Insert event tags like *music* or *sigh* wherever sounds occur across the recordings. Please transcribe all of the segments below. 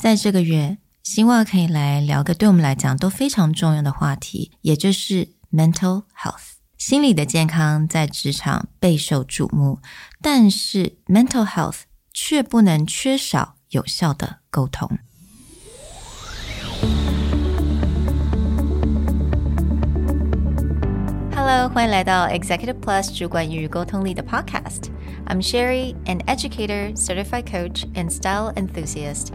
在这个月，希望可以来聊个对我们来讲都非常重要的话题，也就是 mental health。心理的健康在职场备受瞩目，但是 mental health 却不能缺少有效的沟通。Hello，欢迎来到 Executive Plus 主管与沟通力的 Podcast。I'm Sherry, an educator, certified coach, and style enthusiast.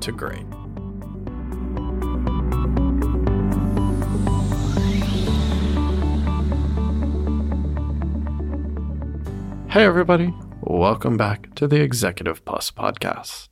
to great. Hey, everybody. Welcome back to the Executive Plus podcast.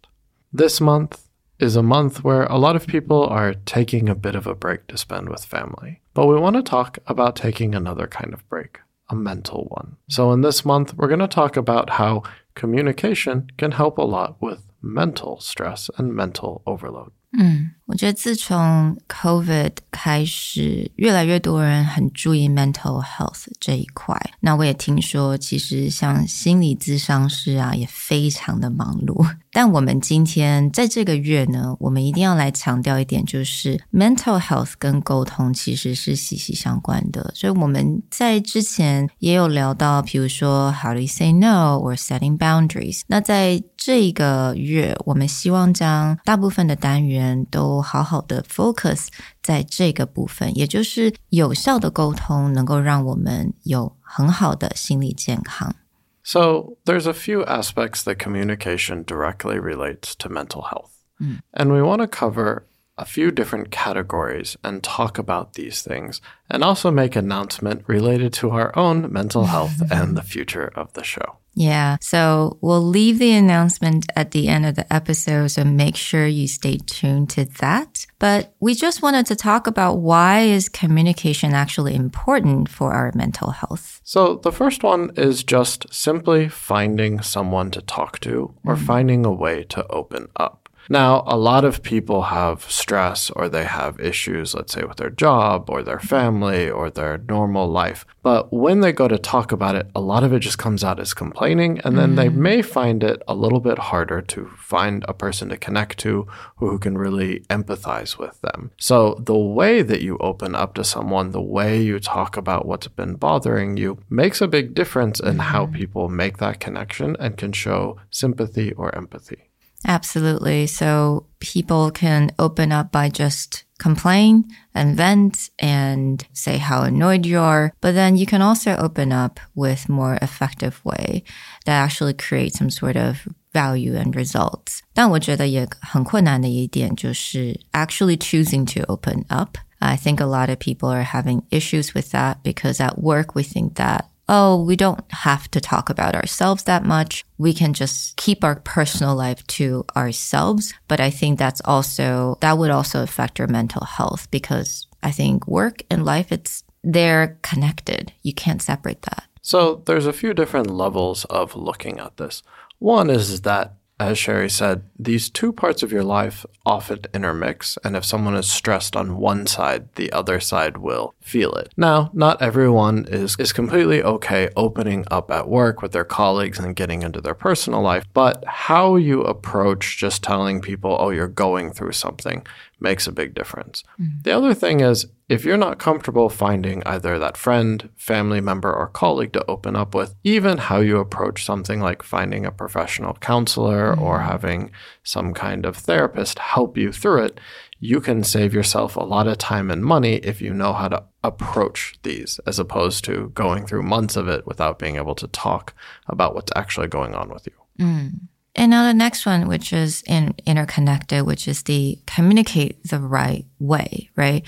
This month is a month where a lot of people are taking a bit of a break to spend with family. But we want to talk about taking another kind of break, a mental one. So, in this month, we're going to talk about how communication can help a lot with mental stress and mental overload. 嗯，我觉得自从 COVID 开始，越来越多人很注意 mental health 这一块。那我也听说，其实像心理咨商师啊，也非常的忙碌。*laughs* 但我们今天在这个月呢，我们一定要来强调一点，就是 mental health 跟沟通其实是息息相关的。所以我们在之前也有聊到，比如说 how to say no or setting boundaries。那在这一个月，我们希望将大部分的单元都 好好的 focus 在这个部分，也就是有效的沟通能够让我们有很好的心理健康。So, there's a few aspects that communication directly relates to mental health. Mm. And we want to cover a few different categories and talk about these things and also make announcement related to our own mental health *laughs* and the future of the show. Yeah. So we'll leave the announcement at the end of the episode. So make sure you stay tuned to that. But we just wanted to talk about why is communication actually important for our mental health? So the first one is just simply finding someone to talk to or mm. finding a way to open up. Now, a lot of people have stress or they have issues, let's say with their job or their family or their normal life. But when they go to talk about it, a lot of it just comes out as complaining. And then mm. they may find it a little bit harder to find a person to connect to who can really empathize with them. So the way that you open up to someone, the way you talk about what's been bothering you makes a big difference in mm. how people make that connection and can show sympathy or empathy. Absolutely. So people can open up by just complain and vent and say how annoyed you are. But then you can also open up with more effective way that actually create some sort of value and results. 但我觉得也很困难的一点就是 actually choosing to open up. I think a lot of people are having issues with that because at work we think that oh, we don't have to talk about ourselves that much. We can just keep our personal life to ourselves. But I think that's also, that would also affect your mental health because I think work and life, it's, they're connected. You can't separate that. So there's a few different levels of looking at this. One is that as Sherry said, these two parts of your life often intermix, and if someone is stressed on one side, the other side will feel it. Now, not everyone is, is completely okay opening up at work with their colleagues and getting into their personal life, but how you approach just telling people, oh, you're going through something makes a big difference. Mm-hmm. The other thing is, if you're not comfortable finding either that friend, family member, or colleague to open up with, even how you approach something like finding a professional counselor mm-hmm. or having some kind of therapist help you through it, you can save yourself a lot of time and money if you know how to approach these, as opposed to going through months of it without being able to talk about what's actually going on with you. Mm. And now the next one, which is in interconnected, which is the communicate the right way, right?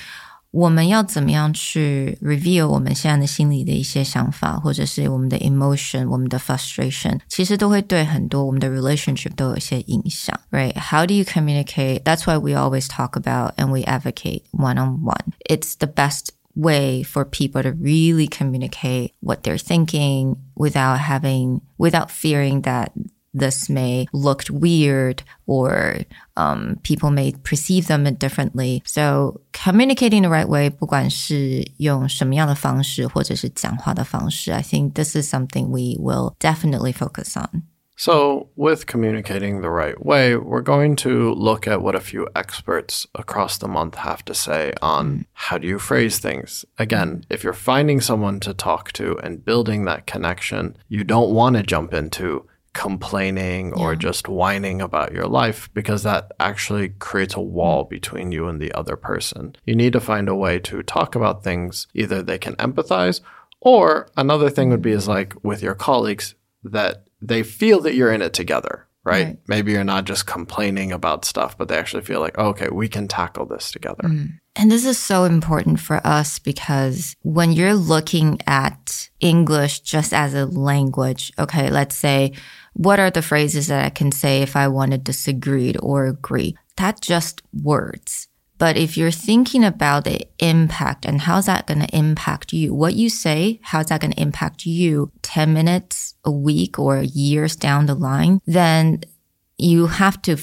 我们要怎么样去 reveal 我们现在的心里的一些想法，或者是我们的 emotion、我们的 frustration，其实都会对很多我们的 relationship 都有一些影响，right? How do you communicate? That's why we always talk about and we advocate one on one. It's the best way for people to really communicate what they're thinking without having, without fearing that this may look weird or um, people may perceive them differently. So communicating the right way, 不管是用什么样的方式或者是讲话的方式, I think this is something we will definitely focus on. So, with communicating the right way, we're going to look at what a few experts across the month have to say on mm. how do you phrase things. Again, if you're finding someone to talk to and building that connection, you don't want to jump into complaining yeah. or just whining about your life because that actually creates a wall between you and the other person. You need to find a way to talk about things either they can empathize or another thing would be is like with your colleagues that they feel that you're in it together. Right? right? Maybe you're not just complaining about stuff, but they actually feel like, oh, okay, we can tackle this together. Mm. And this is so important for us because when you're looking at English just as a language, okay, let's say what are the phrases that I can say if I want to disagree or agree? That's just words. But if you're thinking about the impact and how's that going to impact you, what you say, how's that going to impact you 10 minutes, a week, or years down the line, then you have to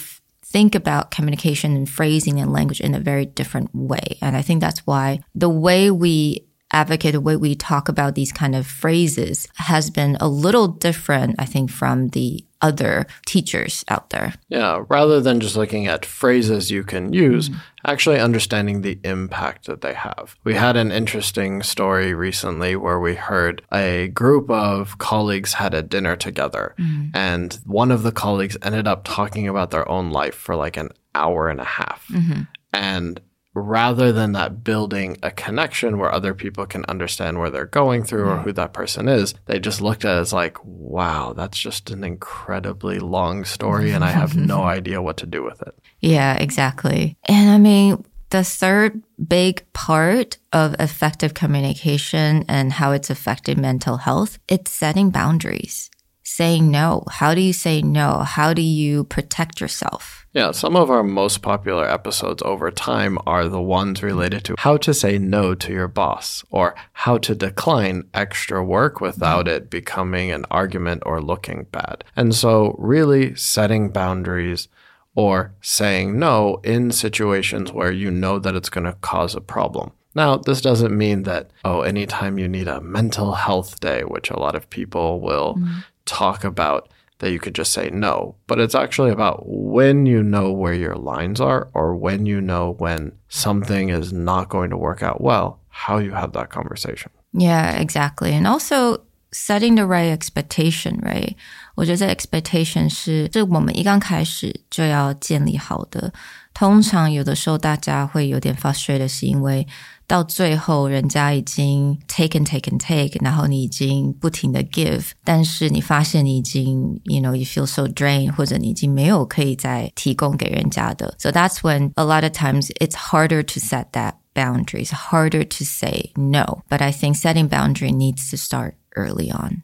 think about communication and phrasing and language in a very different way. And I think that's why the way we advocate, the way we talk about these kind of phrases has been a little different, I think, from the other teachers out there. Yeah, rather than just looking at phrases you can use, mm. actually understanding the impact that they have. We had an interesting story recently where we heard a group of colleagues had a dinner together, mm. and one of the colleagues ended up talking about their own life for like an hour and a half. Mm-hmm. And rather than that building a connection where other people can understand where they're going through or who that person is, they just looked at it as like, wow, that's just an incredibly long story and I have no *laughs* idea what to do with it. Yeah, exactly. And I mean, the third big part of effective communication and how it's affecting mental health, it's setting boundaries saying no? How do you say no? How do you protect yourself? Yeah, some of our most popular episodes over time are the ones related to how to say no to your boss or how to decline extra work without it becoming an argument or looking bad. And so, really setting boundaries or saying no in situations where you know that it's going to cause a problem. Now, this doesn't mean that, oh, anytime you need a mental health day, which a lot of people will mm talk about that you could just say no, but it's actually about when you know where your lines are or when you know when something is not going to work out well, how you have that conversation. Yeah, exactly. And also setting the right expectation, right? 我觉得 expectation 是这我们一刚开始就要建立好的。通常有的时候大家会有点 frustrated，是因为到最后，人家已经 take and take and take，然后你已经不停的 give，但是你发现你已经，you know you feel so drained，或者你已经没有可以再提供给人家的。So that's when a lot of times it's harder to set that boundaries, harder to say no. But I think setting boundary needs to start early on.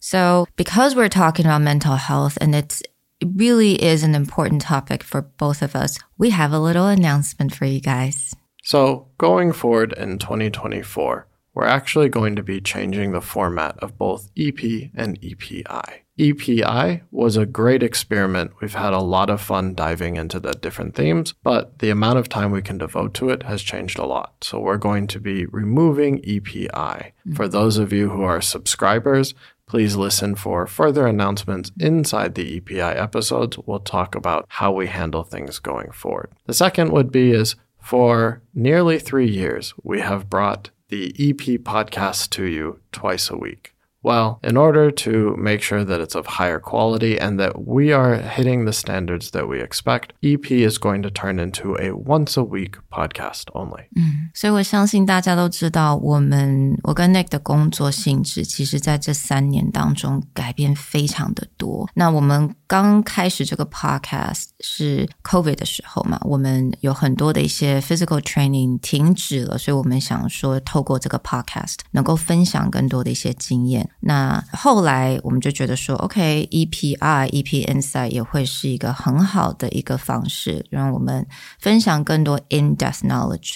So because we're talking about mental health and it's it really is an important topic for both of us, we have a little announcement for you guys. So, going forward in 2024, we're actually going to be changing the format of both EP and EPI. EPI was a great experiment. We've had a lot of fun diving into the different themes, but the amount of time we can devote to it has changed a lot. So we're going to be removing EPI. Mm-hmm. For those of you who are subscribers, please listen for further announcements inside the EPI episodes. We'll talk about how we handle things going forward. The second would be is for nearly three years, we have brought the EP podcast to you twice a week. Well, in order to make sure that it's of higher quality and that we are hitting the standards that we expect, EP is going to turn into a once a week podcast only. 嗯，所以我相信大家都知道，我们我跟 Nick 的工作性质，其实在这三年当中改变非常的多。那我们 刚开始这个 podcast 是 COVID 的时候嘛，我们有很多的一些 physical training 停止了，所以我们想说透过这个 podcast 能够分享更多的一些经验。那后来我们就觉得说，OK，EPI、EP Insight 也会是一个很好的一个方式，让我们分享更多 in-depth knowledge。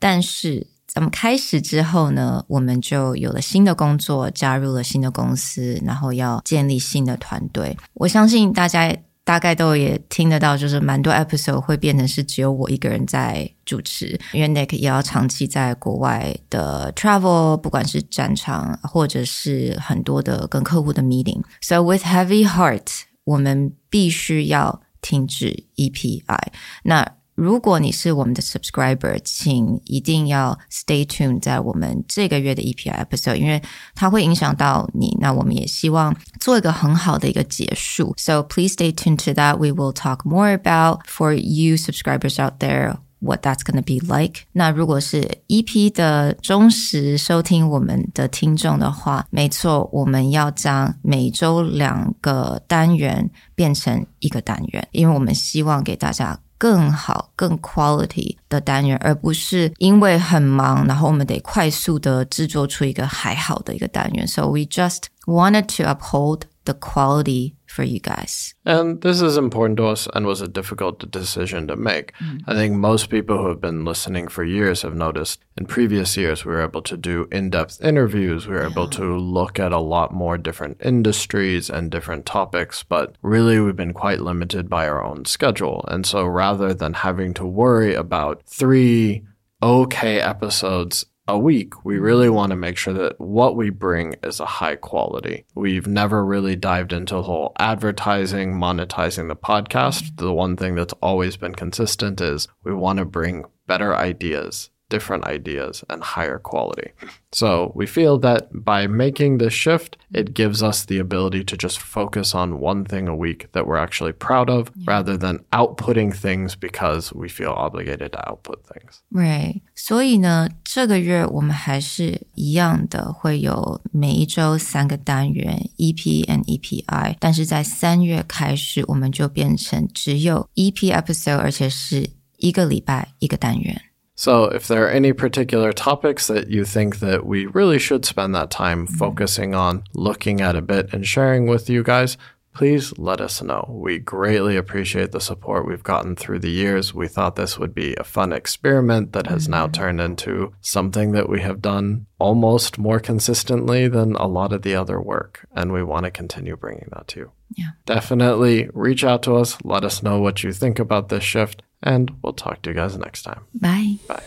但是咱们开始之后呢，我们就有了新的工作，加入了新的公司，然后要建立新的团队。我相信大家大概都也听得到，就是蛮多 episode 会变成是只有我一个人在主持，因为 Nick 也要长期在国外的 travel，不管是战场或者是很多的跟客户的 meeting。So with heavy heart，我们必须要停止 EPI。那如果你是我们的 subscriber，请一定要 stay tuned 在我们这个月的 EPI episode，因为它会影响到你。那我们也希望做一个很好的一个结束。So please stay tuned to that. We will talk more about for you subscribers out there. What that's going to be like？那如果是 EP 的忠实收听我们的听众的话，没错，我们要将每周两个单元变成一个单元，因为我们希望给大家 更好、更 quality 的单元，而不是因为很忙，然后我们得快速的制作出一个还好的一个单元。So we just wanted to uphold the quality for you guys. And this is important to us and was a difficult decision to make. Mm-hmm. I think most people who have been listening for years have noticed in previous years we were able to do in depth interviews, we were able to look at a lot more different industries and different topics, but really we've been quite limited by our own schedule. And so rather than having to worry about three okay episodes a week, we mm-hmm. really want to make sure that what we bring is a high quality. We've never really dived into the whole advertising, monetizing the podcast. The one thing that's always been consistent is we want to bring better ideas different ideas and higher quality. So we feel that by making this shift, it gives us the ability to just focus on one thing a week that we're actually proud of yeah. rather than outputting things because we feel obligated to output things. Right. 所以呢，这个月我们还是一样的，会有每一周三个单元 EP and EPI，但是在三月开始，我们就变成只有 EP episode，而且是一个礼拜一个单元。 So, if there are any particular topics that you think that we really should spend that time mm-hmm. focusing on, looking at a bit, and sharing with you guys, please let us know. We greatly appreciate the support we've gotten through the years. We thought this would be a fun experiment that has mm-hmm. now turned into something that we have done almost more consistently than a lot of the other work. And we want to continue bringing that to you. Yeah. Definitely reach out to us. Let us know what you think about this shift And we'll talk to you guys next time. Bye. Bye.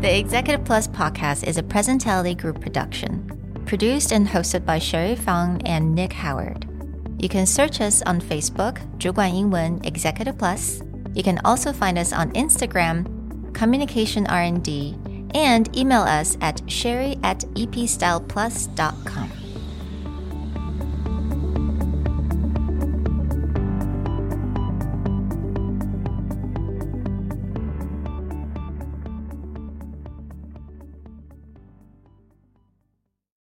The Executive Plus podcast is a Presentality Group production, produced and hosted by Sherry Fang and Nick Howard. You can search us on Facebook, 主管英文 Executive Plus. You can also find us on Instagram, Communication R&D, and email us at sherry at epstyleplus.com.